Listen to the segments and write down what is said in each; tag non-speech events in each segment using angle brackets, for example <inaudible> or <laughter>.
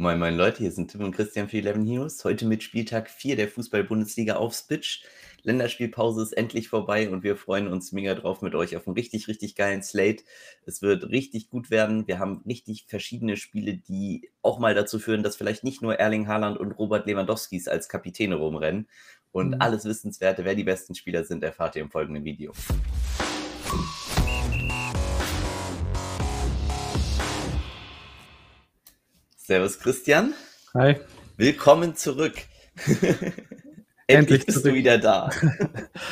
Moin, moin Leute, hier sind Tim und Christian für 11 Heroes. Heute mit Spieltag 4 der Fußball-Bundesliga aufs Pitch. Länderspielpause ist endlich vorbei und wir freuen uns mega drauf mit euch auf einen richtig, richtig geilen Slate. Es wird richtig gut werden. Wir haben richtig verschiedene Spiele, die auch mal dazu führen, dass vielleicht nicht nur Erling Haaland und Robert Lewandowskis als Kapitäne rumrennen. Und mhm. alles Wissenswerte, wer die besten Spieler sind, erfahrt ihr im folgenden Video. Servus Christian. Hi. Willkommen zurück. <laughs> Endlich bist zurück. du wieder da.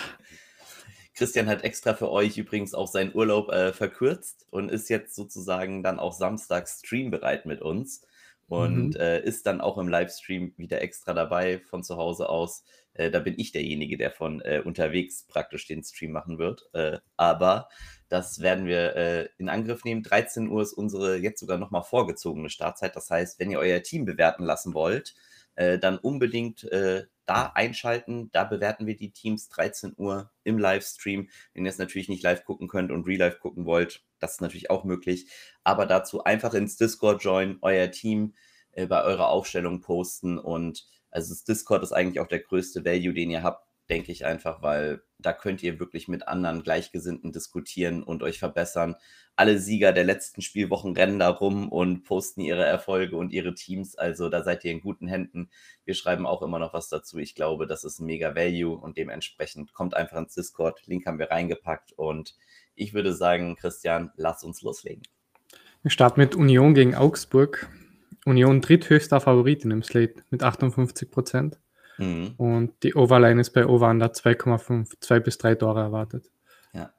<laughs> Christian hat extra für euch übrigens auch seinen Urlaub äh, verkürzt und ist jetzt sozusagen dann auch Samstag streambereit mit uns und mhm. äh, ist dann auch im Livestream wieder extra dabei von zu Hause aus. Äh, da bin ich derjenige, der von äh, unterwegs praktisch den Stream machen wird. Äh, aber das werden wir äh, in Angriff nehmen. 13 Uhr ist unsere jetzt sogar nochmal vorgezogene Startzeit. Das heißt, wenn ihr euer Team bewerten lassen wollt, äh, dann unbedingt da einschalten. Da bewerten wir die Teams 13 Uhr im Livestream. Wenn ihr es natürlich nicht live gucken könnt und real life gucken wollt, das ist natürlich auch möglich. Aber dazu einfach ins Discord joinen, euer Team äh, bei eurer Aufstellung posten und also das Discord ist eigentlich auch der größte Value, den ihr habt denke ich einfach, weil da könnt ihr wirklich mit anderen Gleichgesinnten diskutieren und euch verbessern. Alle Sieger der letzten Spielwochen rennen da rum und posten ihre Erfolge und ihre Teams. Also da seid ihr in guten Händen. Wir schreiben auch immer noch was dazu. Ich glaube, das ist ein mega Value und dementsprechend kommt einfach ins Discord. Link haben wir reingepackt und ich würde sagen, Christian, lass uns loslegen. Wir starten mit Union gegen Augsburg. Union dritthöchster Favorit in dem Slate mit 58 Prozent. Mhm. Und die Overline ist bei Over Under 2,5, 2 bis 3 Tore erwartet. Ja.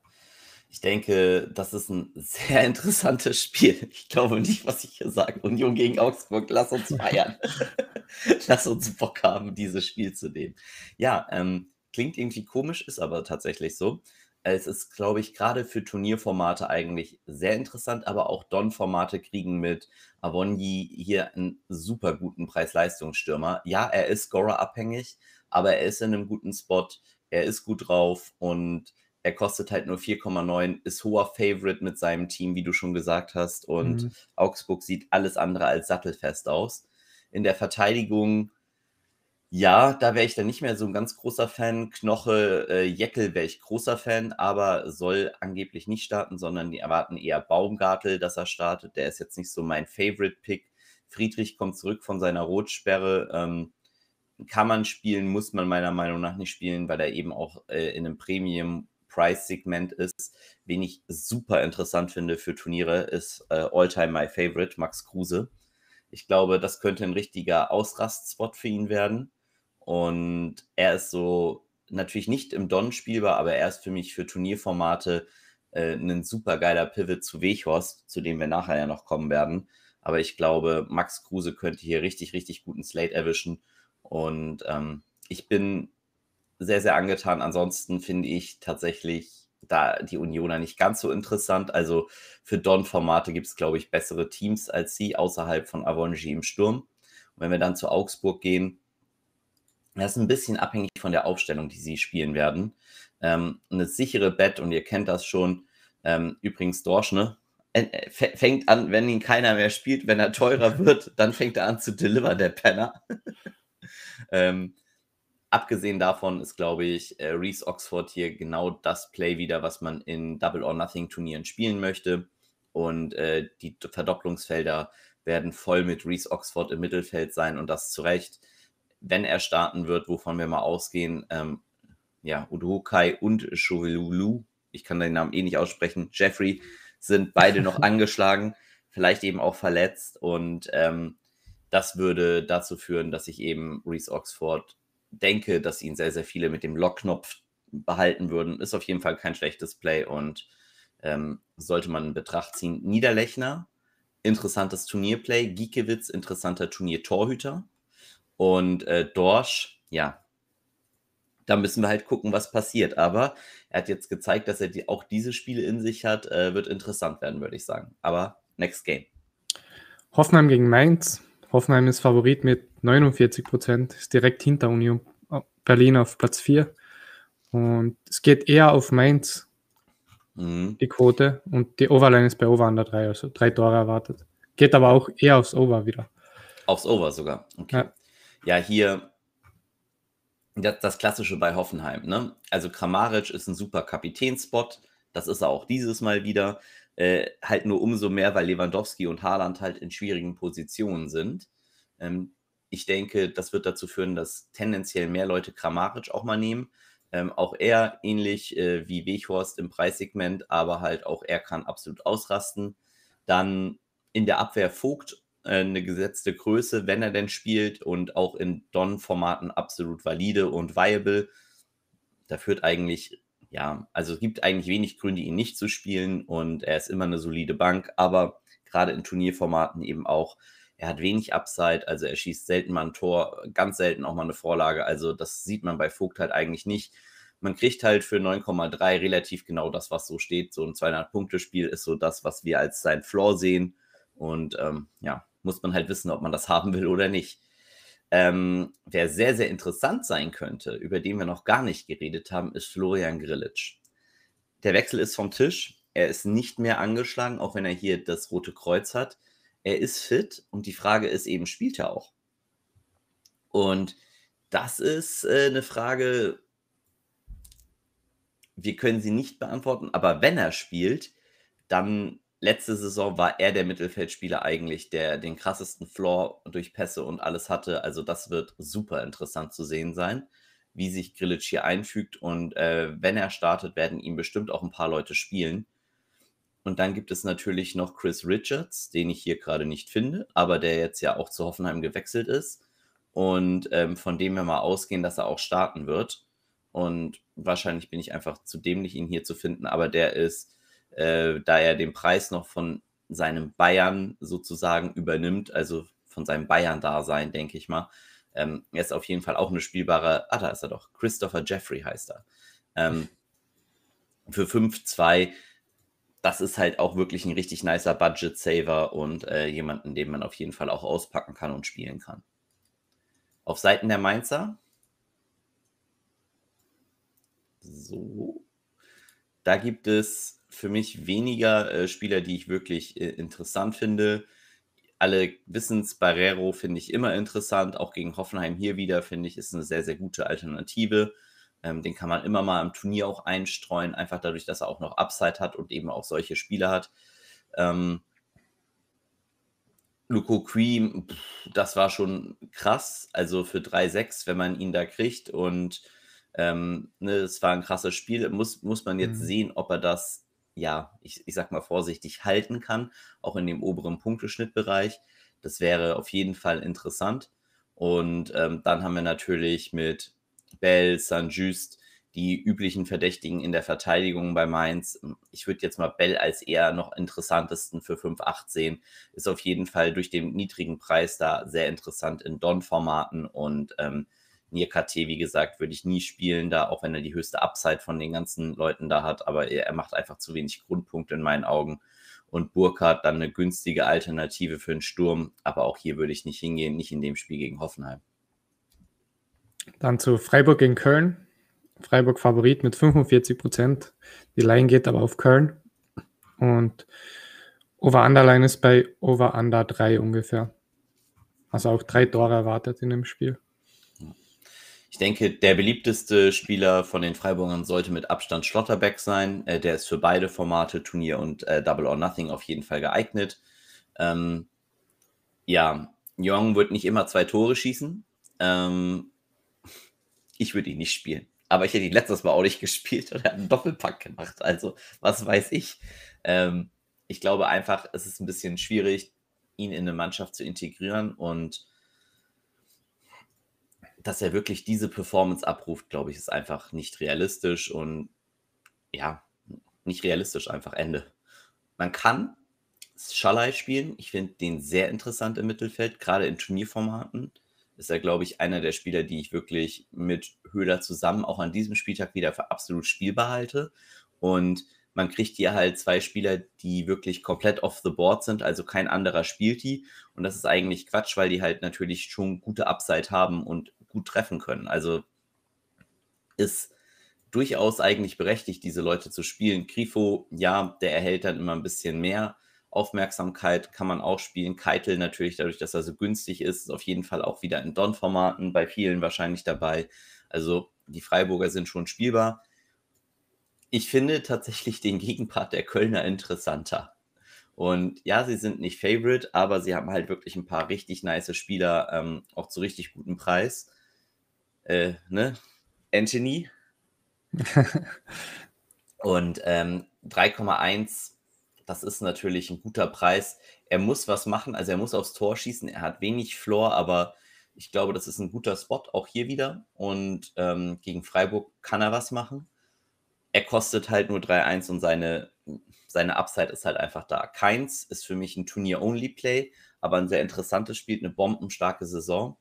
Ich denke, das ist ein <laughs> sehr interessantes Spiel. Ich glaube nicht, was ich hier sage. Union gegen Augsburg, lass uns feiern. <laughs> lass uns Bock haben, dieses Spiel zu nehmen. Ja, ähm, klingt irgendwie komisch, ist aber tatsächlich so. Es ist, glaube ich, gerade für Turnierformate eigentlich sehr interessant, aber auch Don-Formate kriegen mit Avonji hier einen super guten Preis-Leistungsstürmer. Ja, er ist Scorer-abhängig, aber er ist in einem guten Spot, er ist gut drauf und er kostet halt nur 4,9, ist hoher Favorite mit seinem Team, wie du schon gesagt hast. Und mhm. Augsburg sieht alles andere als sattelfest aus. In der Verteidigung ja, da wäre ich dann nicht mehr so ein ganz großer Fan. Knoche, äh, Jeckel wäre ich großer Fan, aber soll angeblich nicht starten, sondern die erwarten eher Baumgartel, dass er startet. Der ist jetzt nicht so mein Favorite-Pick. Friedrich kommt zurück von seiner Rotsperre. Ähm, kann man spielen, muss man meiner Meinung nach nicht spielen, weil er eben auch äh, in einem Premium-Price-Segment ist. Wen ich super interessant finde für Turniere, ist äh, All-Time My Favorite, Max Kruse. Ich glaube, das könnte ein richtiger Ausrastspot für ihn werden. Und er ist so natürlich nicht im Don spielbar, aber er ist für mich für Turnierformate äh, ein super geiler Pivot zu Weghorst, zu dem wir nachher ja noch kommen werden. Aber ich glaube, Max Kruse könnte hier richtig, richtig guten Slate erwischen. Und ähm, ich bin sehr, sehr angetan. Ansonsten finde ich tatsächlich da die Unioner nicht ganz so interessant. Also für Don-Formate gibt es, glaube ich, bessere Teams als sie außerhalb von Avonji im Sturm. Und wenn wir dann zu Augsburg gehen, das ist ein bisschen abhängig von der Aufstellung, die sie spielen werden. Ähm, eine sichere Bet, und ihr kennt das schon, ähm, übrigens Dorsch, ne? Äh, fängt an, wenn ihn keiner mehr spielt, wenn er teurer <laughs> wird, dann fängt er an zu delivern, der Penner. <laughs> ähm, abgesehen davon ist, glaube ich, äh, Reese Oxford hier genau das Play wieder, was man in Double or Nothing Turnieren spielen möchte. Und äh, die Verdopplungsfelder werden voll mit Reese Oxford im Mittelfeld sein und das zu Recht wenn er starten wird, wovon wir mal ausgehen, ähm, ja, Udokai und Chauvelulu, ich kann den Namen eh nicht aussprechen, Jeffrey, sind beide noch <laughs> angeschlagen, vielleicht eben auch verletzt und ähm, das würde dazu führen, dass ich eben Reese Oxford denke, dass ihn sehr, sehr viele mit dem Lockknopf behalten würden. Ist auf jeden Fall kein schlechtes Play und ähm, sollte man in Betracht ziehen. Niederlechner, interessantes Turnierplay. Giekewitz, interessanter Turniertorhüter. Und äh, Dorsch, ja, da müssen wir halt gucken, was passiert. Aber er hat jetzt gezeigt, dass er die, auch diese Spiele in sich hat. Äh, wird interessant werden, würde ich sagen. Aber next game. Hoffenheim gegen Mainz. Hoffenheim ist Favorit mit 49 Prozent, ist direkt hinter Union Berlin auf Platz 4. Und es geht eher auf Mainz, mhm. die Quote. Und die Overline ist bei Over under 3, also drei Tore erwartet. Geht aber auch eher aufs Over wieder. Aufs Over sogar. Okay. Ja, ja hier das, das, Klassische bei Hoffenheim. Ne? Also Kramaric ist ein super Kapitänspot. Das ist er auch dieses Mal wieder. Äh, halt nur umso mehr, weil Lewandowski und Haaland halt in schwierigen Positionen sind. Ähm, ich denke, das wird dazu führen, dass tendenziell mehr Leute Kramaric auch mal nehmen. Ähm, auch er ähnlich äh, wie Weghorst im Preissegment, aber halt auch er kann absolut ausrasten. Dann in der Abwehr Vogt eine gesetzte Größe, wenn er denn spielt und auch in Don-Formaten absolut valide und viable. Da führt eigentlich, ja, also es gibt eigentlich wenig Gründe, ihn nicht zu spielen und er ist immer eine solide Bank, aber gerade in Turnierformaten eben auch er hat wenig Upside, also er schießt selten mal ein Tor, ganz selten auch mal eine Vorlage. Also das sieht man bei Vogt halt eigentlich nicht. Man kriegt halt für 9,3 relativ genau das, was so steht. So ein 200-Punkte-Spiel ist so das, was wir als sein Floor sehen. Und ähm, ja, muss man halt wissen, ob man das <laughs> haben will oder nicht. Ähm, wer sehr, sehr interessant sein könnte, über den wir noch gar nicht geredet haben, ist Florian Grillitsch. Der Wechsel ist vom Tisch. Er ist nicht mehr angeschlagen, auch wenn er hier das rote Kreuz hat er ist fit und die Frage ist eben, spielt er auch? Und das ist äh, eine Frage, wir können sie nicht beantworten, aber wenn er spielt, dann letzte Saison war er der Mittelfeldspieler eigentlich, der den krassesten Floor durch Pässe und alles hatte. Also das wird super interessant zu sehen sein, wie sich Grilic hier einfügt. Und äh, wenn er startet, werden ihm bestimmt auch ein paar Leute spielen. Und dann gibt es natürlich noch Chris Richards, den ich hier gerade nicht finde, aber der jetzt ja auch zu Hoffenheim gewechselt ist. Und ähm, von dem wir mal ausgehen, dass er auch starten wird. Und wahrscheinlich bin ich einfach zu dämlich, ihn hier zu finden, aber der ist, äh, da er den Preis noch von seinem Bayern sozusagen übernimmt, also von seinem Bayern-Dasein, denke ich mal. Ähm, er ist auf jeden Fall auch eine spielbare, ah, da ist er doch, Christopher Jeffrey heißt er. Ähm, für 5-2 das ist halt auch wirklich ein richtig nicer Budget-Saver und äh, jemanden, den man auf jeden Fall auch auspacken kann und spielen kann. Auf Seiten der Mainzer. So. Da gibt es für mich weniger äh, Spieler, die ich wirklich äh, interessant finde. Alle wissen es, Barrero finde ich immer interessant. Auch gegen Hoffenheim hier wieder finde ich, ist eine sehr, sehr gute Alternative. Ähm, den kann man immer mal im Turnier auch einstreuen, einfach dadurch, dass er auch noch Upside hat und eben auch solche Spiele hat. Ähm, Luko Cream, das war schon krass. Also für 3-6, wenn man ihn da kriegt. Und ähm, ne, es war ein krasses Spiel. Muss, muss man jetzt mhm. sehen, ob er das, ja, ich, ich sag mal vorsichtig, halten kann, auch in dem oberen Punkteschnittbereich. Das wäre auf jeden Fall interessant. Und ähm, dann haben wir natürlich mit Bell, Saint-Just, die üblichen Verdächtigen in der Verteidigung bei Mainz. Ich würde jetzt mal Bell als eher noch interessantesten für 5,8 sehen. Ist auf jeden Fall durch den niedrigen Preis da sehr interessant in Don-Formaten und ähm, Nierkate, wie gesagt, würde ich nie spielen, da auch wenn er die höchste Upside von den ganzen Leuten da hat, aber er, er macht einfach zu wenig Grundpunkte in meinen Augen. Und Burkhardt dann eine günstige Alternative für einen Sturm, aber auch hier würde ich nicht hingehen, nicht in dem Spiel gegen Hoffenheim. Dann zu Freiburg gegen Köln. Freiburg Favorit mit 45 Prozent. Die Line geht aber auf Köln. Und Over-Under-Line ist bei Over-Under 3 ungefähr. Also auch drei Tore erwartet in dem Spiel. Ich denke, der beliebteste Spieler von den Freiburgern sollte mit Abstand Schlotterbeck sein. Äh, der ist für beide Formate, Turnier und äh, Double or Nothing, auf jeden Fall geeignet. Ähm, ja, Jong wird nicht immer zwei Tore schießen. Ähm, ich würde ihn nicht spielen. Aber ich hätte ihn letztes Mal auch nicht <laughs> gespielt und er hat einen Doppelpack gemacht. Also, was weiß ich. Ähm, ich glaube einfach, es ist ein bisschen schwierig, ihn in eine Mannschaft zu integrieren und dass er wirklich diese Performance abruft, glaube ich, ist einfach nicht realistisch und ja, nicht realistisch, einfach Ende. Man kann Schalai spielen. Ich finde den sehr interessant im Mittelfeld, gerade in Turnierformaten ist er, glaube ich, einer der Spieler, die ich wirklich mit Höhler zusammen auch an diesem Spieltag wieder für absolut spielbar halte. Und man kriegt hier halt zwei Spieler, die wirklich komplett off the board sind, also kein anderer spielt die. Und das ist eigentlich Quatsch, weil die halt natürlich schon gute Upside haben und gut treffen können. Also ist durchaus eigentlich berechtigt, diese Leute zu spielen. Grifo, ja, der erhält dann immer ein bisschen mehr Aufmerksamkeit kann man auch spielen. Keitel natürlich, dadurch, dass er so günstig ist, ist auf jeden Fall auch wieder in Don-Formaten, bei vielen wahrscheinlich dabei. Also die Freiburger sind schon spielbar. Ich finde tatsächlich den Gegenpart der Kölner interessanter. Und ja, sie sind nicht Favorite, aber sie haben halt wirklich ein paar richtig nice Spieler, ähm, auch zu richtig gutem Preis. Äh, ne? Anthony. <laughs> Und ähm, 3,1, das ist natürlich ein guter Preis. Er muss was machen, also er muss aufs Tor schießen. Er hat wenig Floor, aber ich glaube, das ist ein guter Spot, auch hier wieder. Und ähm, gegen Freiburg kann er was machen. Er kostet halt nur 3,1 und seine, seine Upside ist halt einfach da. Keins ist für mich ein Turnier-Only-Play, aber ein sehr interessantes Spiel, eine bombenstarke Saison.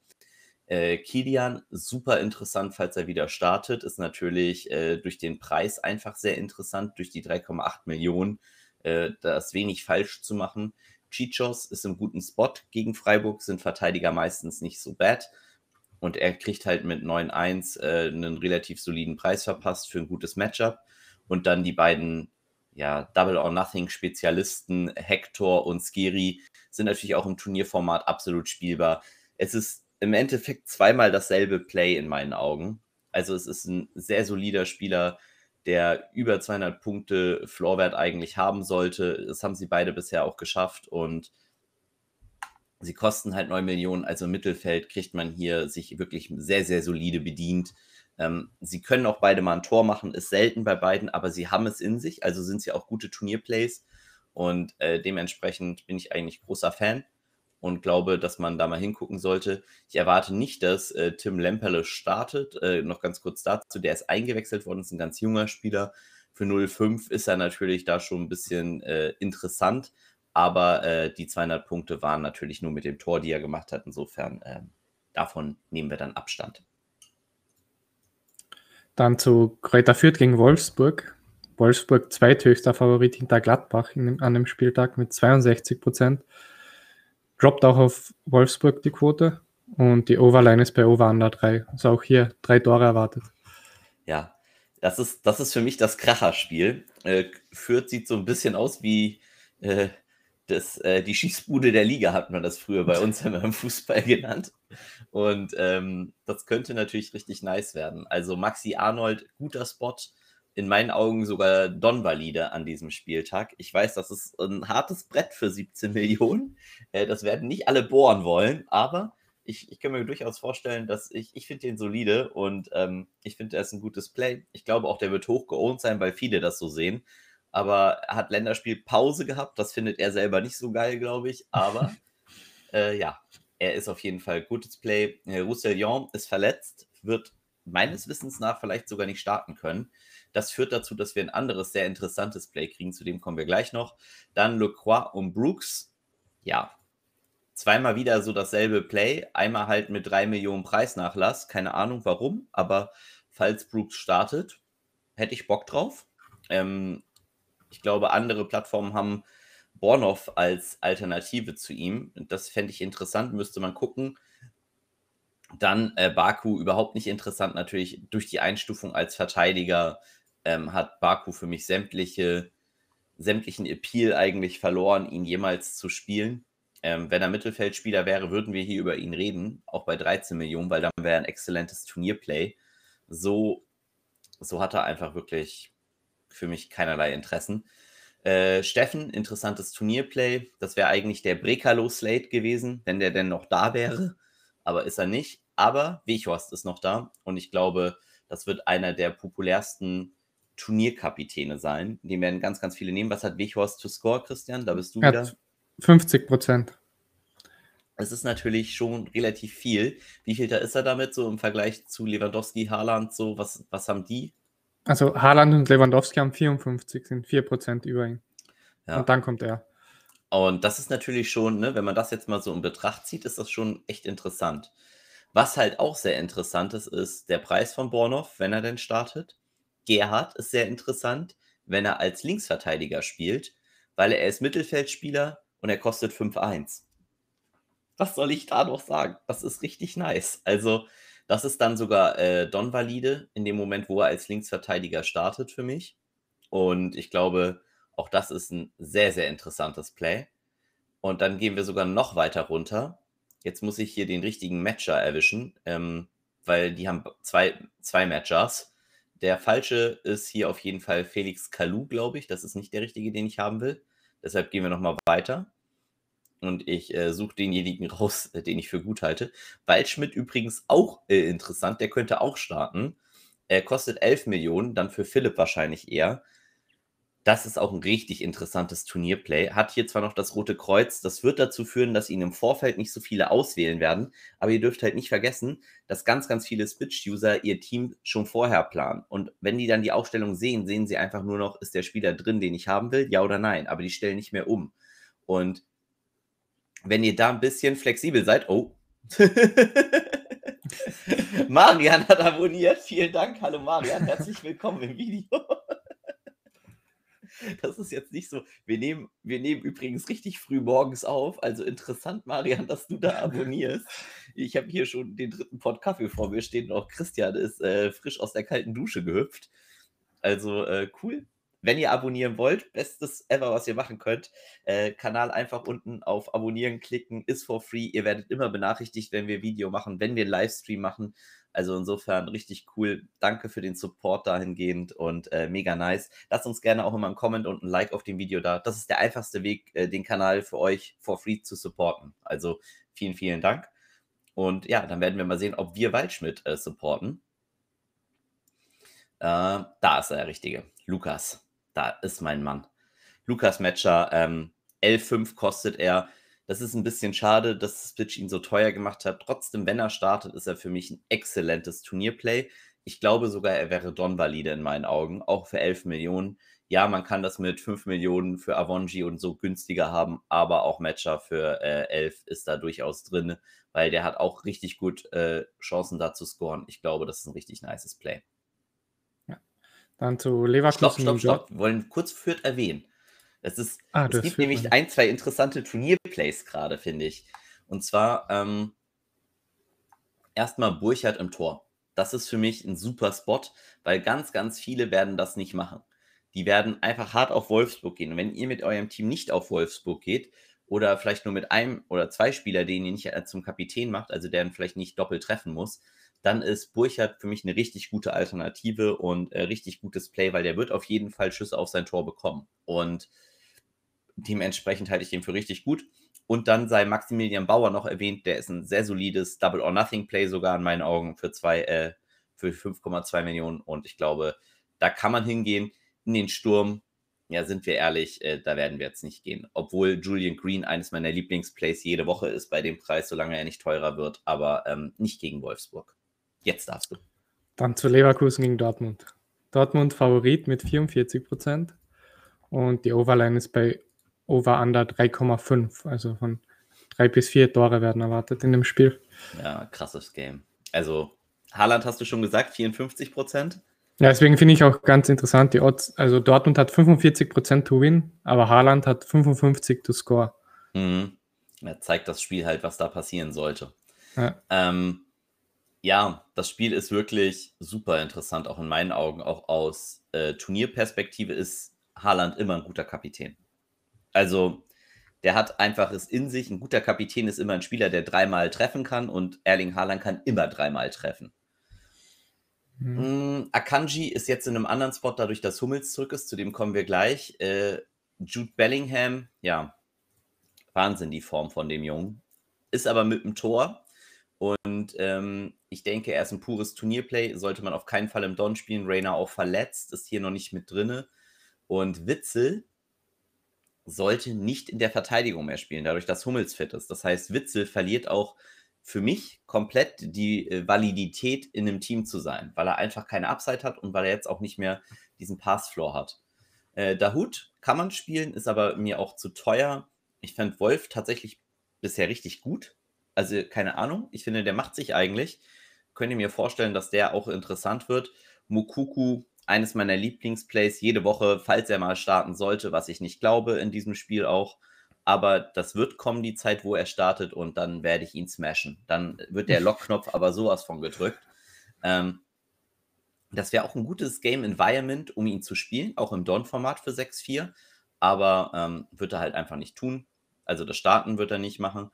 Äh, Kilian, super interessant, falls er wieder startet, ist natürlich äh, durch den Preis einfach sehr interessant, durch die 3,8 Millionen. Äh, da wenig falsch zu machen. Chichos ist im guten Spot gegen Freiburg, sind Verteidiger meistens nicht so bad. Und er kriegt halt mit 9-1 äh, einen relativ soliden Preis verpasst für ein gutes Matchup. Und dann die beiden ja, Double or Nothing Spezialisten, Hector und Skiri, sind natürlich auch im Turnierformat absolut spielbar. Es ist im Endeffekt zweimal dasselbe Play in meinen Augen. Also es ist ein sehr solider Spieler, der über 200 Punkte Floorwert eigentlich haben sollte. Das haben sie beide bisher auch geschafft und sie kosten halt 9 Millionen. Also im Mittelfeld kriegt man hier sich wirklich sehr, sehr solide bedient. Ähm, sie können auch beide mal ein Tor machen, ist selten bei beiden, aber sie haben es in sich. Also sind sie auch gute Turnierplays und äh, dementsprechend bin ich eigentlich großer Fan und glaube, dass man da mal hingucken sollte. Ich erwarte nicht, dass äh, Tim Lemperle startet. Äh, noch ganz kurz dazu, der ist eingewechselt worden, ist ein ganz junger Spieler. Für 0,5 ist er natürlich da schon ein bisschen äh, interessant, aber äh, die 200 Punkte waren natürlich nur mit dem Tor, die er gemacht hat. Insofern ähm, davon nehmen wir dann Abstand. Dann zu Kräuter Fürth gegen Wolfsburg. Wolfsburg zweithöchster Favorit hinter Gladbach in, an dem Spieltag mit 62 Prozent droppt auch auf Wolfsburg die Quote und die Overline ist bei Over Under 3. Also auch hier drei Tore erwartet. Ja, das ist, das ist für mich das Kracherspiel. Äh, Fürth sieht so ein bisschen aus wie äh, das, äh, die Schießbude der Liga, hat man das früher bei uns <laughs> immer im Fußball genannt. Und ähm, das könnte natürlich richtig nice werden. Also Maxi Arnold, guter Spot in meinen Augen sogar Don-Valide an diesem Spieltag. Ich weiß, das ist ein hartes Brett für 17 Millionen. Äh, das werden nicht alle bohren wollen, aber ich, ich kann mir durchaus vorstellen, dass ich, ich finde den solide und ähm, ich finde, er ist ein gutes Play. Ich glaube auch, der wird hoch geohnt sein, weil viele das so sehen. Aber er hat Länderspielpause gehabt. Das findet er selber nicht so geil, glaube ich. Aber <laughs> äh, ja, er ist auf jeden Fall gutes Play. Äh, Roussillon ist verletzt, wird meines Wissens nach vielleicht sogar nicht starten können. Das führt dazu, dass wir ein anderes, sehr interessantes Play kriegen. Zu dem kommen wir gleich noch. Dann Lecroix und Brooks. Ja, zweimal wieder so dasselbe Play. Einmal halt mit drei Millionen Preisnachlass. Keine Ahnung warum, aber falls Brooks startet, hätte ich Bock drauf. Ähm, ich glaube, andere Plattformen haben Bornhoff als Alternative zu ihm. Das fände ich interessant, müsste man gucken. Dann äh, Baku überhaupt nicht interessant, natürlich durch die Einstufung als Verteidiger ähm, hat Baku für mich sämtliche, sämtlichen Appeal eigentlich verloren, ihn jemals zu spielen. Ähm, wenn er Mittelfeldspieler wäre, würden wir hier über ihn reden, auch bei 13 Millionen, weil dann wäre ein exzellentes Turnierplay. So, so hat er einfach wirklich für mich keinerlei Interessen. Äh, Steffen, interessantes Turnierplay. Das wäre eigentlich der Brekalo-Slate gewesen, wenn der denn noch da wäre aber ist er nicht. Aber Weghorst ist noch da und ich glaube, das wird einer der populärsten Turnierkapitäne sein. Den werden ganz, ganz viele nehmen. Was hat Weghorst zu Score, Christian? Da bist du wieder. 50 Prozent. Es ist natürlich schon relativ viel. Wie viel da ist er damit so im Vergleich zu Lewandowski, Haaland? So, was, was haben die? Also Haaland und Lewandowski haben 54, sind 4 Prozent über ihn. Ja. Und dann kommt er. Und das ist natürlich schon, ne, wenn man das jetzt mal so in Betracht zieht, ist das schon echt interessant. Was halt auch sehr interessant ist, ist der Preis von Bornhoff, wenn er denn startet. Gerhard ist sehr interessant, wenn er als Linksverteidiger spielt, weil er ist Mittelfeldspieler und er kostet 5-1. Was soll ich da noch sagen? Das ist richtig nice. Also, das ist dann sogar äh, Don Valide in dem Moment, wo er als Linksverteidiger startet für mich. Und ich glaube, Auch das ist ein sehr, sehr interessantes Play. Und dann gehen wir sogar noch weiter runter. Jetzt muss ich hier den richtigen Matcher erwischen, ähm, weil die haben zwei, zwei Matchers. Der falsche ist hier auf jeden Fall Felix Kalu, glaube ich. Das ist nicht der richtige, den ich haben will. Deshalb gehen wir nochmal weiter. Und ich äh, suche denjenigen raus, äh, den ich für gut halte. Waldschmidt übrigens auch äh, interessant. Der könnte auch starten. Er kostet 11 Millionen, dann für Philipp wahrscheinlich eher. Das ist auch ein richtig interessantes Turnierplay. Hat hier zwar noch das rote Kreuz, das wird dazu führen, dass ihn im Vorfeld nicht so viele auswählen werden, aber ihr dürft halt nicht vergessen, dass ganz, ganz viele Switch-User ihr Team schon vorher planen. Und wenn die dann die Aufstellung sehen, sehen sie einfach nur noch, ist der Spieler drin, den ich haben will, ja oder nein, aber die stellen nicht mehr um. Und wenn ihr da ein bisschen flexibel seid, oh. <laughs> Marian hat abonniert. Vielen Dank. Hallo Marian, herzlich willkommen im Video. <laughs> Das ist jetzt nicht so. Wir nehmen, wir nehmen übrigens richtig früh morgens auf. Also interessant, Marian, dass du da abonnierst. Ich habe hier schon den dritten Pott Kaffee vor mir stehen. Auch Christian ist äh, frisch aus der kalten Dusche gehüpft. Also äh, cool. Wenn ihr abonnieren wollt, bestes ever, was ihr machen könnt. Äh, Kanal einfach unten auf Abonnieren klicken, ist for free. Ihr werdet immer benachrichtigt, wenn wir Video machen, wenn wir Livestream machen. Also insofern richtig cool. Danke für den Support dahingehend und äh, mega nice. Lasst uns gerne auch immer einen Comment und ein Like auf dem Video da. Das ist der einfachste Weg, äh, den Kanal für euch for free zu supporten. Also vielen, vielen Dank. Und ja, dann werden wir mal sehen, ob wir Waldschmidt äh, supporten. Äh, da ist der richtige. Lukas. Da ist mein Mann. Lukas Matcher. Ähm, L5 kostet er. Das ist ein bisschen schade, dass Switch ihn so teuer gemacht hat. Trotzdem, wenn er startet, ist er für mich ein exzellentes Turnierplay. Ich glaube sogar, er wäre Don-valide in meinen Augen, auch für 11 Millionen. Ja, man kann das mit 5 Millionen für Avonji und so günstiger haben, aber auch Matcher für äh, 11 ist da durchaus drin, weil der hat auch richtig gut äh, Chancen da zu scoren. Ich glaube, das ist ein richtig nices Play. Ja. Dann zu Leverkusen. Stopp, stopp, stopp. Wir wollen kurz Fürth erwähnen. Es, ist, ah, es gibt nämlich ein, zwei interessante Turnierplays gerade, finde ich. Und zwar ähm, erstmal Burchard im Tor. Das ist für mich ein super Spot, weil ganz, ganz viele werden das nicht machen. Die werden einfach hart auf Wolfsburg gehen. Und wenn ihr mit eurem Team nicht auf Wolfsburg geht oder vielleicht nur mit einem oder zwei Spieler, den ihr nicht zum Kapitän macht, also der vielleicht nicht doppelt treffen muss, dann ist Burchard für mich eine richtig gute Alternative und äh, richtig gutes Play, weil der wird auf jeden Fall Schüsse auf sein Tor bekommen. Und Dementsprechend halte ich den für richtig gut. Und dann sei Maximilian Bauer noch erwähnt, der ist ein sehr solides Double or Nothing Play sogar in meinen Augen für äh, für 5,2 Millionen. Und ich glaube, da kann man hingehen. In den Sturm, ja, sind wir ehrlich, äh, da werden wir jetzt nicht gehen. Obwohl Julian Green eines meiner Lieblingsplays jede Woche ist bei dem Preis, solange er nicht teurer wird, aber ähm, nicht gegen Wolfsburg. Jetzt darfst du. Dann zu Leverkusen gegen Dortmund. Dortmund Favorit mit 44 Prozent und die Overline ist bei Over-Under 3,5. Also von drei bis vier Tore werden erwartet in dem Spiel. Ja, krasses Game. Also, Haaland hast du schon gesagt, 54 Prozent. Ja, deswegen finde ich auch ganz interessant, die Odds. Also, Dortmund hat 45 Prozent to win, aber Haaland hat 55 to score. Mhm. Er zeigt das Spiel halt, was da passieren sollte. Ja. Ähm, ja, das Spiel ist wirklich super interessant, auch in meinen Augen. Auch aus äh, Turnierperspektive ist Haaland immer ein guter Kapitän. Also, der hat einfach es in sich. Ein guter Kapitän ist immer ein Spieler, der dreimal treffen kann und Erling Haaland kann immer dreimal treffen. Mhm. Mm, Akanji ist jetzt in einem anderen Spot, dadurch, dass Hummels zurück ist, zu dem kommen wir gleich. Äh, Jude Bellingham, ja, Wahnsinn die Form von dem Jungen. Ist aber mit dem Tor. Und ähm, ich denke, er ist ein pures Turnierplay. Sollte man auf keinen Fall im Don spielen. Rainer auch verletzt, ist hier noch nicht mit drinne. Und Witzel sollte nicht in der Verteidigung mehr spielen, dadurch, dass Hummels fit ist. Das heißt, Witzel verliert auch für mich komplett die äh, Validität in einem Team zu sein, weil er einfach keine Upside hat und weil er jetzt auch nicht mehr diesen Passfloor hat. Äh, Dahut kann man spielen, ist aber mir auch zu teuer. Ich fand Wolf tatsächlich bisher richtig gut. Also keine Ahnung, ich finde, der macht sich eigentlich. Könnt ihr mir vorstellen, dass der auch interessant wird. Mukuku eines meiner Lieblingsplays jede Woche, falls er mal starten sollte, was ich nicht glaube in diesem Spiel auch. Aber das wird kommen, die Zeit, wo er startet, und dann werde ich ihn smashen. Dann wird der <laughs> Lockknopf aber sowas von gedrückt. Ähm, das wäre auch ein gutes Game Environment, um ihn zu spielen, auch im Dawn-Format für 6-4. aber ähm, wird er halt einfach nicht tun. Also das Starten wird er nicht machen.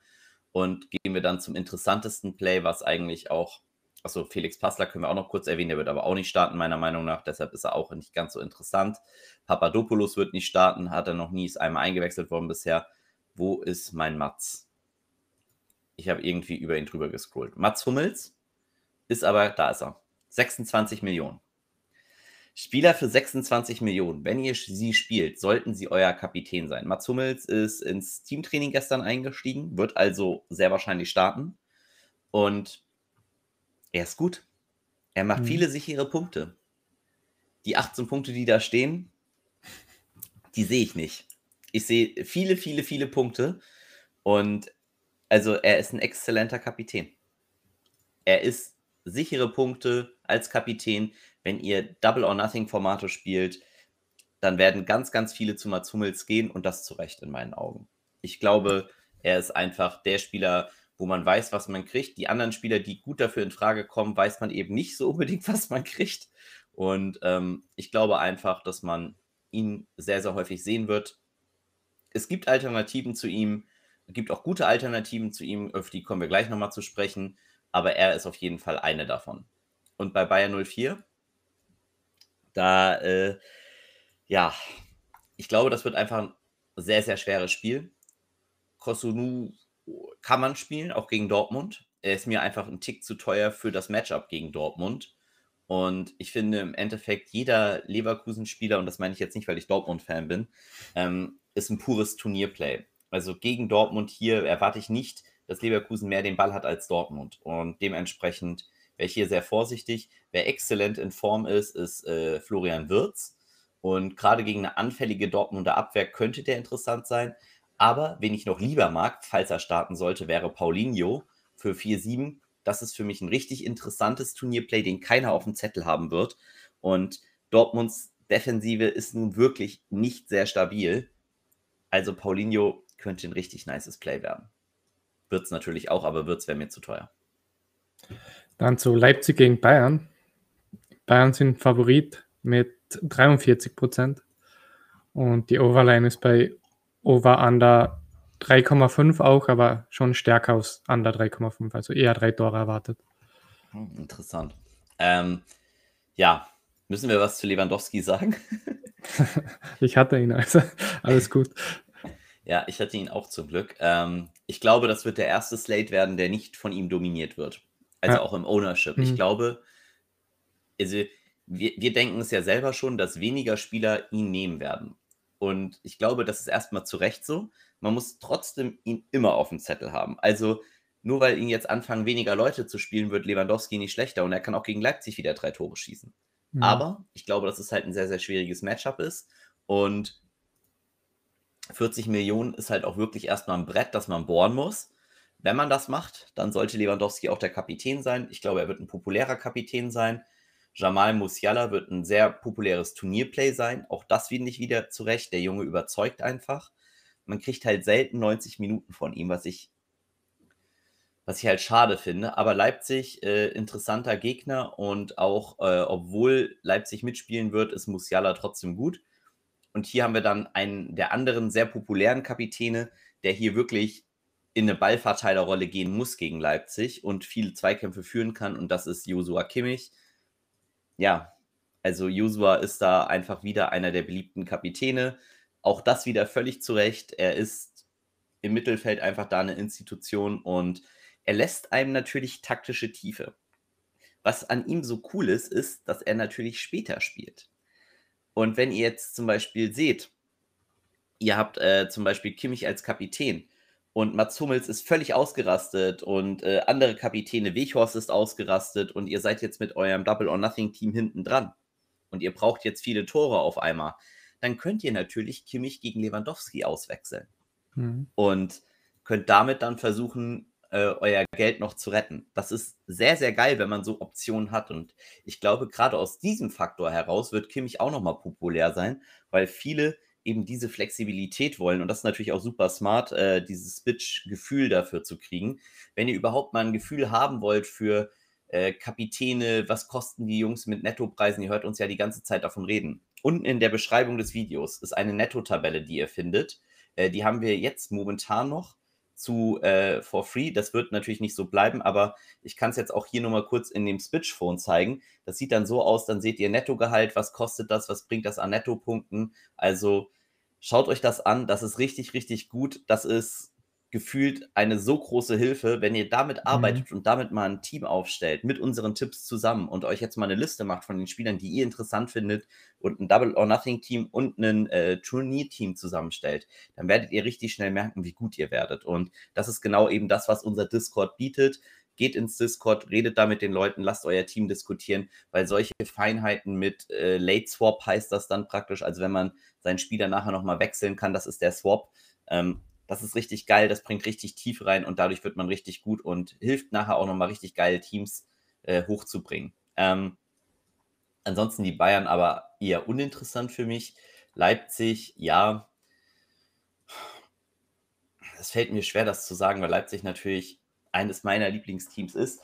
Und gehen wir dann zum interessantesten Play, was eigentlich auch, achso, Felix Passler können wir auch noch kurz erwähnen, der wird aber auch nicht starten, meiner Meinung nach. Deshalb ist er auch nicht ganz so interessant. Papadopoulos wird nicht starten, hat er noch nie, ist einmal eingewechselt worden bisher. Wo ist mein Mats? Ich habe irgendwie über ihn drüber gescrollt. Mats Hummels ist aber, da ist er. 26 Millionen. Spieler für 26 Millionen. Wenn ihr sie spielt, sollten sie euer Kapitän sein. Mats Hummels ist ins Teamtraining gestern eingestiegen, wird also sehr wahrscheinlich starten. Und er ist gut. Er macht mhm. viele sichere Punkte. Die 18 Punkte, die da stehen, die sehe ich nicht. Ich sehe viele, viele, viele Punkte. Und also er ist ein exzellenter Kapitän. Er ist sichere Punkte als Kapitän wenn ihr Double or Nothing Formate spielt, dann werden ganz, ganz viele zu Mats Hummels gehen und das zu Recht in meinen Augen. Ich glaube, er ist einfach der Spieler, wo man weiß, was man kriegt. Die anderen Spieler, die gut dafür in Frage kommen, weiß man eben nicht so <laughs> unbedingt, was man kriegt. Und ähm, ich glaube einfach, dass man ihn sehr, sehr häufig sehen wird. Es gibt Alternativen zu ihm. Es gibt auch gute Alternativen zu ihm, auf die kommen wir gleich nochmal zu sprechen. Aber er ist auf jeden Fall eine davon. Und bei Bayern 04 da, äh, ja, ich glaube, das wird einfach ein sehr, sehr schweres Spiel. Kosunu kann man spielen, auch gegen Dortmund. Er ist mir einfach ein Tick zu teuer für das Matchup gegen Dortmund. Und ich finde im Endeffekt, jeder Leverkusen-Spieler, und das meine ich jetzt nicht, weil ich Dortmund-Fan bin, ähm, ist ein pures Turnierplay. Also gegen Dortmund hier erwarte ich nicht, dass Leverkusen mehr den Ball hat als Dortmund. Und dementsprechend wäre ich hier sehr vorsichtig. Wer exzellent in Form ist, ist äh, Florian Wirz. Und gerade gegen eine anfällige Dortmunder Abwehr könnte der interessant sein. Aber wen ich noch lieber mag, falls er starten sollte, wäre Paulinho für 4-7. Das ist für mich ein richtig interessantes Turnierplay, den keiner auf dem Zettel haben wird. Und Dortmunds Defensive ist nun wirklich nicht sehr stabil. Also Paulinho könnte ein richtig nices Play werden. Wird es natürlich auch, aber wird es wäre mir zu teuer. Dann zu Leipzig gegen Bayern. Bayern sind Favorit mit 43 Prozent. Und die Overline ist bei Over Under 3,5 auch, aber schon stärker aus Under 3,5, also eher drei Tore erwartet. Hm, interessant. Ähm, ja, müssen wir was zu Lewandowski sagen? <laughs> ich hatte ihn, also alles gut. Ja, ich hatte ihn auch zum Glück. Ähm, ich glaube, das wird der erste Slate werden, der nicht von ihm dominiert wird. Also ja. auch im Ownership. Mhm. Ich glaube, also wir, wir denken es ja selber schon, dass weniger Spieler ihn nehmen werden. Und ich glaube, das ist erstmal zu Recht so. Man muss trotzdem ihn immer auf dem Zettel haben. Also nur weil ihn jetzt anfangen, weniger Leute zu spielen, wird Lewandowski nicht schlechter und er kann auch gegen Leipzig wieder drei Tore schießen. Mhm. Aber ich glaube, dass es halt ein sehr, sehr schwieriges Matchup ist. Und 40 Millionen ist halt auch wirklich erstmal ein Brett, das man bohren muss. Wenn man das macht, dann sollte Lewandowski auch der Kapitän sein. Ich glaube, er wird ein populärer Kapitän sein. Jamal Musiala wird ein sehr populäres Turnierplay sein. Auch das finde ich wieder zurecht. Der Junge überzeugt einfach. Man kriegt halt selten 90 Minuten von ihm, was ich, was ich halt schade finde. Aber Leipzig, äh, interessanter Gegner und auch, äh, obwohl Leipzig mitspielen wird, ist Musiala trotzdem gut. Und hier haben wir dann einen der anderen sehr populären Kapitäne, der hier wirklich in eine Ballverteilerrolle gehen muss gegen Leipzig und viele Zweikämpfe führen kann und das ist Josua Kimmich. Ja, also Josua ist da einfach wieder einer der beliebten Kapitäne. Auch das wieder völlig zu Recht. Er ist im Mittelfeld einfach da eine Institution und er lässt einem natürlich taktische Tiefe. Was an ihm so cool ist, ist, dass er natürlich später spielt. Und wenn ihr jetzt zum Beispiel seht, ihr habt äh, zum Beispiel Kimmich als Kapitän, und Mats Hummels ist völlig ausgerastet und äh, andere Kapitäne, Weghorst ist ausgerastet und ihr seid jetzt mit eurem Double or Nothing Team hinten dran und ihr braucht jetzt viele Tore auf einmal, dann könnt ihr natürlich Kimmich gegen Lewandowski auswechseln mhm. und könnt damit dann versuchen, äh, euer Geld noch zu retten. Das ist sehr, sehr geil, wenn man so Optionen hat und ich glaube, gerade aus diesem Faktor heraus wird Kimmich auch nochmal populär sein, weil viele eben diese Flexibilität wollen. Und das ist natürlich auch super smart, äh, dieses Switch-Gefühl dafür zu kriegen. Wenn ihr überhaupt mal ein Gefühl haben wollt für äh, Kapitäne, was kosten die Jungs mit Nettopreisen, ihr hört uns ja die ganze Zeit davon reden. unten in der Beschreibung des Videos ist eine Netto-Tabelle, die ihr findet. Äh, die haben wir jetzt momentan noch zu äh, for free. Das wird natürlich nicht so bleiben, aber ich kann es jetzt auch hier nochmal kurz in dem Switch-Phone zeigen. Das sieht dann so aus, dann seht ihr Nettogehalt, was kostet das, was bringt das an Nettopunkten. Also schaut euch das an, das ist richtig, richtig gut. Das ist gefühlt eine so große Hilfe, wenn ihr damit mhm. arbeitet und damit mal ein Team aufstellt, mit unseren Tipps zusammen und euch jetzt mal eine Liste macht von den Spielern, die ihr interessant findet und ein Double or Nothing Team und ein äh, Turnier-Team zusammenstellt, dann werdet ihr richtig schnell merken, wie gut ihr werdet. Und das ist genau eben das, was unser Discord bietet. Geht ins Discord, redet da mit den Leuten, lasst euer Team diskutieren, weil solche Feinheiten mit äh, Late Swap heißt das dann praktisch, also wenn man seinen Spieler nachher nochmal wechseln kann, das ist der Swap. Ähm, das ist richtig geil, das bringt richtig tief rein und dadurch wird man richtig gut und hilft nachher auch nochmal richtig geile Teams äh, hochzubringen. Ähm, ansonsten die Bayern aber eher uninteressant für mich. Leipzig, ja, es fällt mir schwer, das zu sagen, weil Leipzig natürlich eines meiner Lieblingsteams ist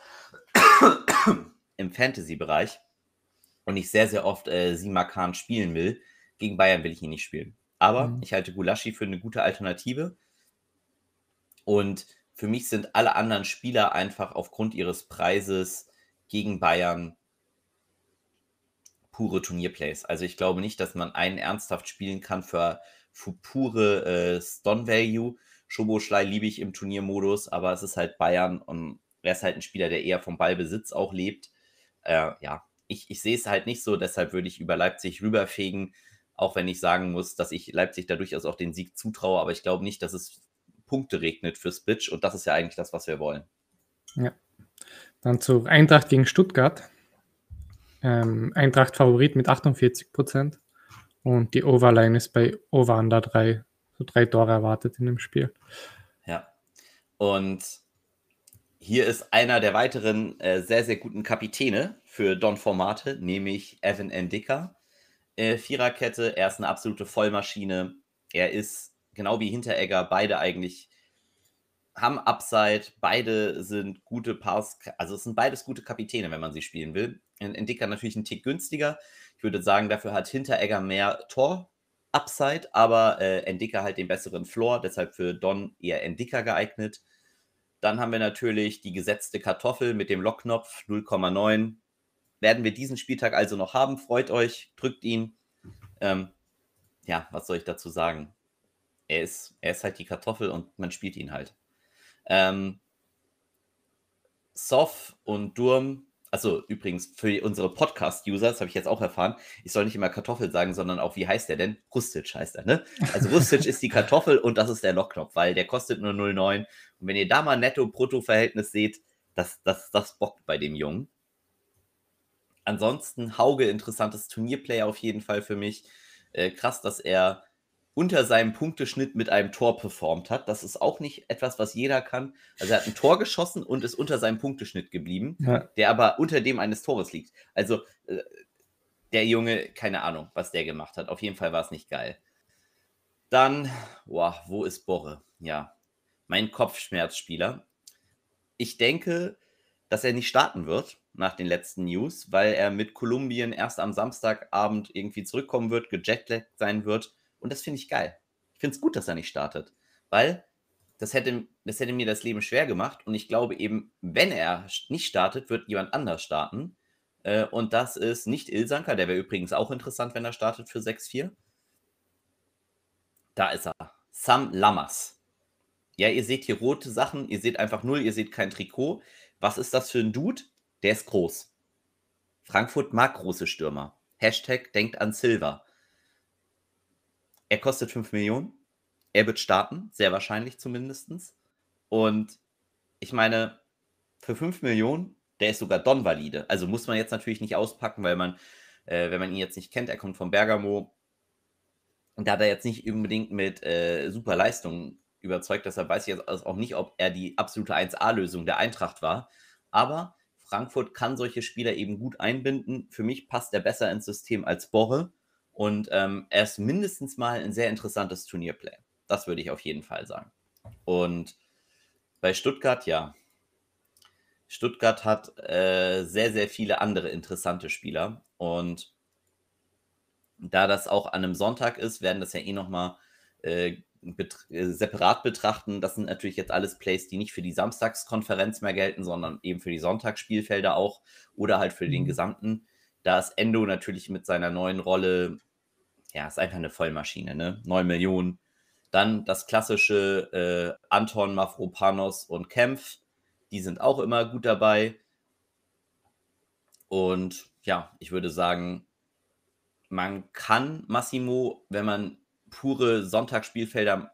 <coughs> im Fantasy-Bereich und ich sehr, sehr oft äh, Simakan spielen will. Gegen Bayern will ich ihn nicht spielen. Aber mhm. ich halte Gulaschi für eine gute Alternative. Und für mich sind alle anderen Spieler einfach aufgrund ihres Preises gegen Bayern pure Turnierplays. Also ich glaube nicht, dass man einen ernsthaft spielen kann für, für pure äh, Stone-Value. Schoboschlei liebe ich im Turniermodus, aber es ist halt Bayern und er ist halt ein Spieler, der eher vom Ballbesitz auch lebt. Äh, ja, ich, ich sehe es halt nicht so, deshalb würde ich über Leipzig rüberfegen, auch wenn ich sagen muss, dass ich Leipzig da durchaus auch den Sieg zutraue, aber ich glaube nicht, dass es Punkte regnet für Spitch und das ist ja eigentlich das, was wir wollen. Ja. Dann zu Eintracht gegen Stuttgart. Ähm, Eintracht Favorit mit 48 Prozent und die Overline ist bei Over Under 3, so drei Tore erwartet in dem Spiel. Ja. Und hier ist einer der weiteren äh, sehr, sehr guten Kapitäne für Don Formate, nämlich Evan Endika. Äh, Viererkette, er ist eine absolute Vollmaschine. Er ist genau wie Hinteregger, beide eigentlich haben Upside, beide sind gute Pass, also es sind beides gute Kapitäne, wenn man sie spielen will. Entdicker natürlich ein Tick günstiger. Ich würde sagen, dafür hat Hinteregger mehr Tor-Upside, aber äh, Endika halt den besseren Floor, deshalb für Don eher Endika geeignet. Dann haben wir natürlich die gesetzte Kartoffel mit dem Lockknopf 0,9. Werden wir diesen Spieltag also noch haben. Freut euch, drückt ihn. Ähm, ja, was soll ich dazu sagen? Er ist, er ist halt die Kartoffel und man spielt ihn halt. Ähm, Sof und Durm, also übrigens für unsere Podcast-User, das habe ich jetzt auch erfahren, ich soll nicht immer Kartoffel sagen, sondern auch, wie heißt der denn? Rustic heißt er, ne? Also Rustic ist die Kartoffel und das ist der Lockknopf, weil der kostet nur 0,9. Und wenn ihr da mal Netto-Brutto-Verhältnis seht, das, das, das bockt bei dem Jungen. Ansonsten Hauge, interessantes Turnierplayer auf jeden Fall für mich. Äh, krass, dass er unter seinem Punkteschnitt mit einem Tor performt hat. Das ist auch nicht etwas, was jeder kann. Also er hat ein Tor geschossen und ist unter seinem Punkteschnitt geblieben, ja. der aber unter dem eines Tores liegt. Also äh, der Junge, keine Ahnung, was der gemacht hat. Auf jeden Fall war es nicht geil. Dann, boah, wo ist Borre? Ja, mein Kopfschmerzspieler. Ich denke, dass er nicht starten wird nach den letzten News, weil er mit Kolumbien erst am Samstagabend irgendwie zurückkommen wird, gejetlaggt sein wird und das finde ich geil. Ich finde es gut, dass er nicht startet, weil das hätte, das hätte mir das Leben schwer gemacht. Und ich glaube eben, wenn er nicht startet, wird jemand anders starten. Äh, und das ist nicht Ilsanker, der wäre übrigens auch interessant, wenn er startet für 6-4. Da ist er. Sam Lammers. Ja, ihr seht hier rote Sachen, ihr seht einfach null, ihr seht kein Trikot. Was ist das für ein Dude? Der ist groß. Frankfurt mag große Stürmer. Hashtag denkt an Silver. Er kostet 5 Millionen. Er wird starten, sehr wahrscheinlich zumindest. Und ich meine, für 5 Millionen, der ist sogar Don-valide. Also muss man jetzt natürlich nicht auspacken, weil man, äh, wenn man ihn jetzt nicht kennt, er kommt von Bergamo. Und da hat er jetzt nicht unbedingt mit äh, super Leistungen überzeugt. Deshalb weiß ich jetzt auch nicht, ob er die absolute 1A-Lösung der Eintracht war. Aber Frankfurt kann solche Spieler eben gut einbinden. Für mich passt er besser ins System als Borre. Und ähm, er ist mindestens mal ein sehr interessantes Turnierplay. Das würde ich auf jeden Fall sagen. Und bei Stuttgart, ja. Stuttgart hat äh, sehr, sehr viele andere interessante Spieler. Und Da das auch an einem Sonntag ist, werden das ja eh nochmal äh, bet äh, separat betrachten. Das sind natürlich jetzt alles Plays, die nicht für die Samstagskonferenz mehr gelten, sondern eben für die Sonntagsspielfelder auch oder halt für den mhm. gesamten. Da ist Endo natürlich mit seiner neuen Rolle, ja, ist einfach eine Vollmaschine, ne? 9 Millionen. Dann das klassische äh, Anton, Mafropanos und Kempf. Die sind auch immer gut dabei. Und ja, ich würde sagen, man kann Massimo, wenn man pure Sonntagsspielfelder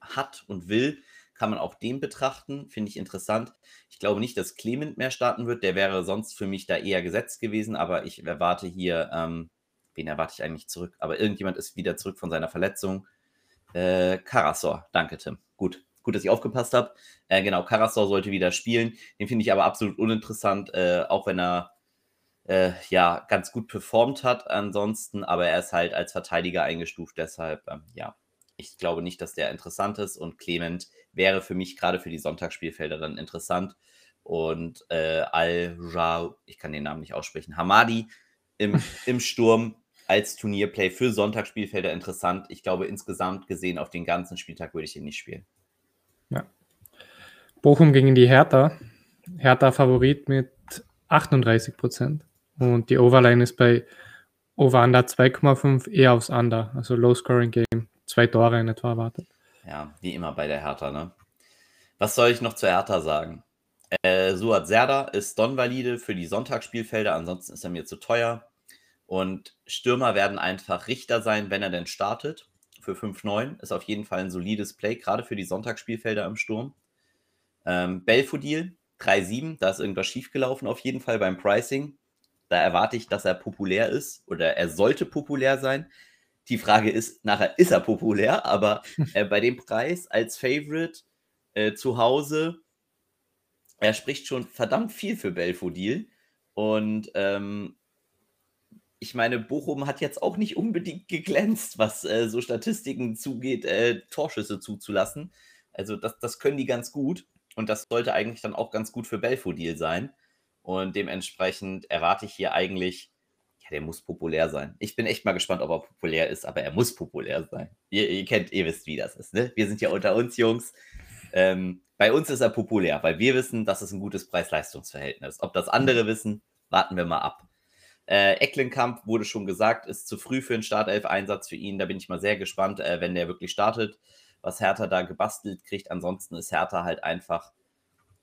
hat und will, kann man auch den betrachten. Finde ich interessant. Ich glaube nicht, dass Clement mehr starten wird. Der wäre sonst für mich da eher gesetzt gewesen, aber ich erwarte hier, ähm, wen erwarte ich eigentlich zurück? Aber irgendjemand ist wieder zurück von seiner Verletzung. Äh, Karasor. Danke, Tim. Gut. Gut, dass ich aufgepasst habe. Äh, genau, Karasor sollte wieder spielen. Den finde ich aber absolut uninteressant, äh, auch wenn er äh, ja ganz gut performt hat ansonsten, aber er ist halt als Verteidiger eingestuft, deshalb ähm, ja, ich glaube nicht, dass der interessant ist und Clement wäre für mich gerade für die Sonntagsspielfelder dann interessant und äh, Al-Ra, ich kann den Namen nicht aussprechen, Hamadi im, im Sturm als Turnierplay für Sonntagsspielfelder interessant. Ich glaube, insgesamt gesehen auf den ganzen Spieltag würde ich ihn nicht spielen. Ja. Bochum gegen die Hertha. Hertha Favorit mit 38 Prozent. Und die Overline ist bei Over-Under 2,5 eher aufs Under. Also Low-Scoring-Game. Zwei Tore in etwa erwartet. Ja, wie immer bei der Hertha, ne? Was soll ich noch zur Hertha sagen? Äh, Suat Serda ist Don-valide für die Sonntagsspielfelder, ansonsten ist er mir zu teuer. Und Stürmer werden einfach Richter sein, wenn er denn startet. Für 5-9 ist auf jeden Fall ein solides Play, gerade für die Sonntagsspielfelder im Sturm. Ähm, Belfodil 3-7, da ist irgendwas schiefgelaufen auf jeden Fall beim Pricing. Da erwarte ich, dass er populär ist oder er sollte populär sein. Die Frage ist, nachher ist er populär, <laughs> aber äh, bei dem Preis als Favorite äh, zu Hause, er spricht schon verdammt viel für Belfodil. Und ähm, ich meine, Bochum hat jetzt auch nicht unbedingt geglänzt, was äh, so Statistiken zugeht, äh, Torschüsse zuzulassen. Also das, das können die ganz gut. Und das sollte eigentlich dann auch ganz gut für Belfodil sein. Und dementsprechend erwarte ich hier eigentlich, ja, der muss populär sein. Ich bin echt mal gespannt, ob er populär ist, aber er muss populär sein. Ihr, ihr kennt, ihr wisst, wie das ist. Ne? Wir sind ja unter uns, Jungs. Ähm, bei uns ist er populär, weil wir wissen, das ist ein gutes Preis-Leistungs-Verhältnis. Ob das andere wissen, warten wir mal ab. Äh, Ecklenkamp wurde schon gesagt, ist zu früh für einen Startelf-Einsatz für ihn. Da bin ich mal sehr gespannt, äh, wenn der wirklich startet, was Hertha da gebastelt kriegt. Ansonsten ist Hertha halt einfach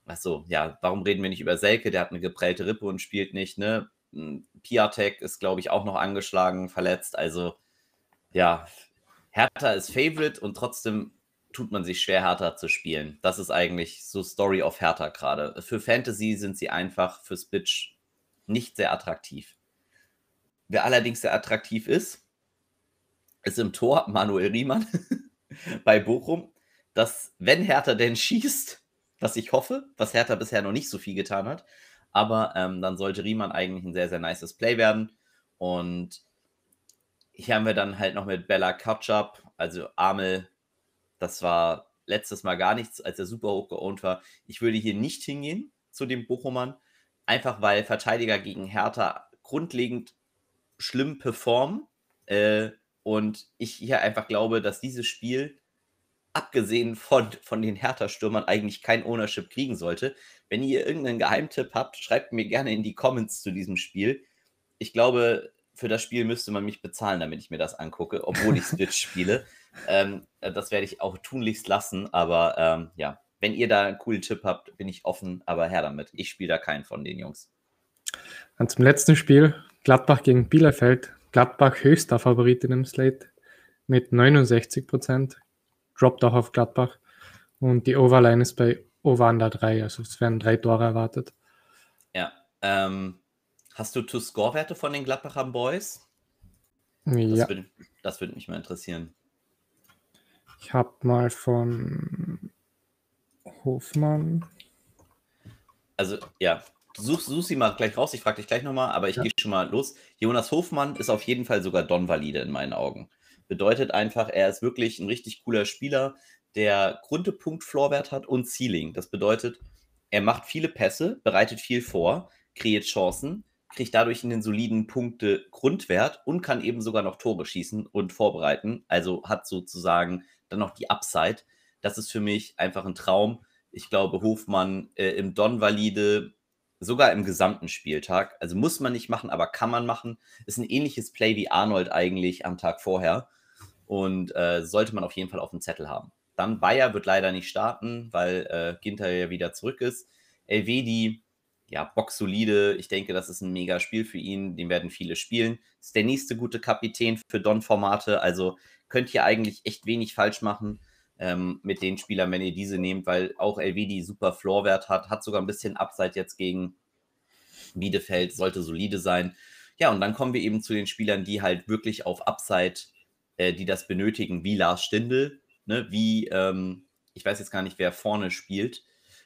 Achso, ja, warum reden wir nicht über Selke? Der hat eine geprellte Rippe und spielt nicht, ne? Hm, Piatek ist, glaube ich, auch noch angeschlagen, verletzt. Also, ja, Hertha ist Favorite und trotzdem tut man sich schwer, Hertha zu spielen. Das ist eigentlich so Story of Hertha gerade. Für Fantasy sind sie einfach fürs Bitch nicht sehr attraktiv. Wer allerdings sehr attraktiv ist, ist im Tor Manuel Riemann <laughs> bei Bochum, dass, wenn Hertha denn schießt, was ich hoffe, was Hertha bisher noch nicht so viel getan hat. Aber ähm, dann sollte Riemann eigentlich ein sehr, sehr nices Play werden. Und hier haben wir dann halt noch mit Bella Kautschap, also Amel, das war letztes Mal gar nichts, als er super hoch geohnt war. Ich würde hier nicht hingehen zu dem Bochumern, einfach weil Verteidiger gegen Hertha grundlegend schlimm performen. Äh, und ich hier einfach glaube, dass dieses Spiel abgesehen von, von den Hertha-Stürmern eigentlich kein Ownership kriegen sollte. Wenn ihr irgendeinen Geheimtipp habt, schreibt mir gerne in die Comments zu diesem Spiel. Ich glaube, für das Spiel müsste man mich bezahlen, damit ich mir das angucke, obwohl ich Switch spiele. <laughs> Ähm, das werde ich auch tunlichst lassen, aber ähm, ja, wenn ihr da einen coolen Tipp habt, bin ich offen, aber her damit. Ich spiele da keinen von den Jungs. Dann zum letzten Spiel, Gladbach gegen Bielefeld. Gladbach höchster Favorit in dem Slate mit 69 Prozent droppt auch auf Gladbach. Und die Overline ist bei Over Under 3, also es werden drei Tore erwartet. Ja. Ähm, hast du To-Score-Werte von den Gladbacher Boys? Ja. Das würde, das würde mich mal interessieren. Ich habe mal von Hofmann. Also, ja, such, such sie mal gleich raus. Ich frage dich gleich nochmal, aber ich ja. gehe schon mal los. Jonas Hofmann ist auf jeden Fall sogar Don-Valide in meinen Augen. Bedeutet einfach, er ist wirklich ein richtig cooler Spieler, der Grundpunkt Floorwert hat und Ceiling. Das bedeutet, er macht viele Pässe, bereitet viel vor, kreiert Chancen, kriegt dadurch einen soliden Punkte-Grundwert und kann eben sogar noch Tore schießen und vorbereiten. Also hat sozusagen dann noch die Upside. Das ist für mich einfach ein Traum. Ich glaube, Hofmann äh, im Don-Valide, sogar im gesamten Spieltag, also muss man nicht machen, aber kann man machen, ist ein ähnliches Play wie Arnold eigentlich am Tag vorher und äh, sollte man auf jeden Fall auf dem Zettel haben. Dann Bayer wird leider nicht starten, weil äh, Ginter ja wieder zurück ist. Elvedi ja, boxsolide. Ich denke, das ist ein mega Spiel für ihn. Den werden viele spielen. Ist der nächste gute Kapitän für Don-Formate. Also könnt ihr eigentlich echt wenig falsch machen ähm, mit den Spielern, wenn ihr diese nehmt, weil auch LVD super Floorwert hat. Hat sogar ein bisschen Upside jetzt gegen Bielefeld. Sollte solide sein. Ja, und dann kommen wir eben zu den Spielern, die halt wirklich auf Upside, äh, die das benötigen, wie Lars Stindl, ne, wie, ähm, ich weiß jetzt gar nicht, wer vorne spielt.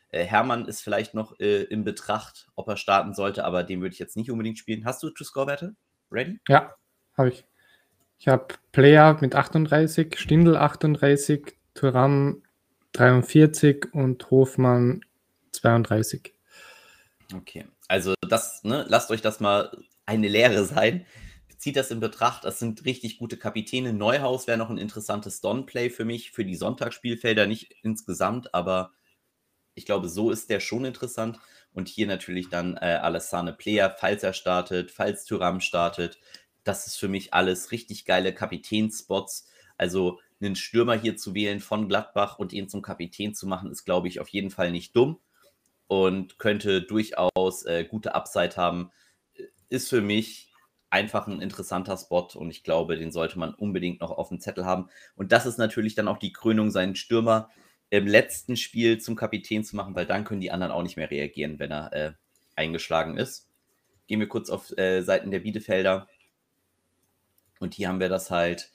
Äh, Hermann ist vielleicht noch äh, in Betracht, ob er starten sollte, aber den würde ich jetzt nicht unbedingt spielen. Hast du To-Score-Werte? Ready? Ja, habe ich. Ich habe Player mit 38, Stindl 38, Thuram 43 und Hofmann 32. Okay, also das, ne, lasst euch das mal eine Lehre sein. Zieht das in Betracht, das sind richtig gute Kapitäne. Neuhaus wäre noch ein interessantes Don-Play für mich, für die Sonntagsspielfelder, nicht insgesamt, aber ich glaube, so ist der schon interessant. Und hier natürlich dann äh, Alessane Player, falls er startet, falls Tyram startet. Das ist für mich alles richtig geile Kapitänspots. Also einen Stürmer hier zu wählen von Gladbach und ihn zum Kapitän zu machen, ist, glaube ich, auf jeden Fall nicht dumm und könnte durchaus äh, gute Upside haben. Ist für mich einfach ein interessanter Spot und ich glaube, den sollte man unbedingt noch auf dem Zettel haben. Und das ist natürlich dann auch die Krönung, seinen Stürmer im letzten Spiel zum Kapitän zu machen, weil dann können die anderen auch nicht mehr reagieren, wenn er äh, eingeschlagen ist. Gehen wir kurz auf äh, Seiten der Bielefelder. Und hier haben wir das halt.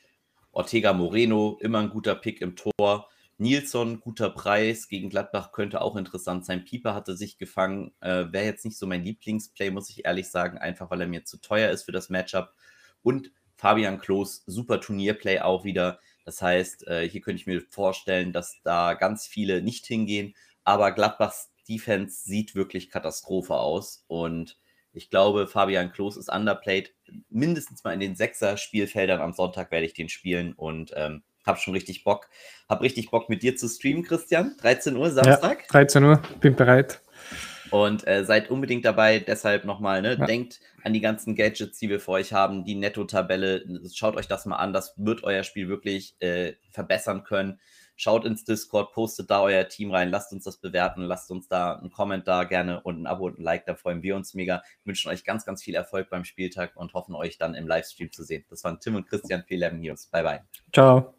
Ortega Moreno, immer ein guter Pick im Tor. Nilsson, guter Preis. Gegen Gladbach könnte auch interessant sein. Pieper hatte sich gefangen. Äh, Wäre jetzt nicht so mein Lieblingsplay, muss ich ehrlich sagen, einfach weil er mir zu teuer ist für das Matchup. Und Fabian Klos, super Turnierplay auch wieder. Das heißt, äh, hier könnte ich mir vorstellen, dass da ganz viele nicht hingehen. Aber Gladbachs Defense sieht wirklich Katastrophe aus. Und ich glaube, Fabian Klos ist underplayed. Mindestens mal in den Sechser-Spielfeldern am Sonntag werde ich den spielen und ähm, habe schon richtig Bock. Habe richtig Bock mit dir zu streamen, Christian. 13 Uhr Samstag. Ja, 13 Uhr, bin bereit. Und äh, seid unbedingt dabei. Deshalb nochmal, ne? Ja. denkt an die ganzen Gadgets, die wir für euch haben, die Netto-Tabelle. Schaut euch das mal an. Das wird euer Spiel wirklich äh, verbessern können. Schaut ins Discord, postet da euer Team rein, lasst uns das bewerten, lasst uns da einen Kommentar gerne und ein Abo und ein Like, da freuen wir uns mega. Wünschen euch ganz, ganz viel Erfolg beim Spieltag und hoffen euch dann im Livestream zu sehen. Das waren Tim und Christian für 11 News. Bye, bye. Ciao.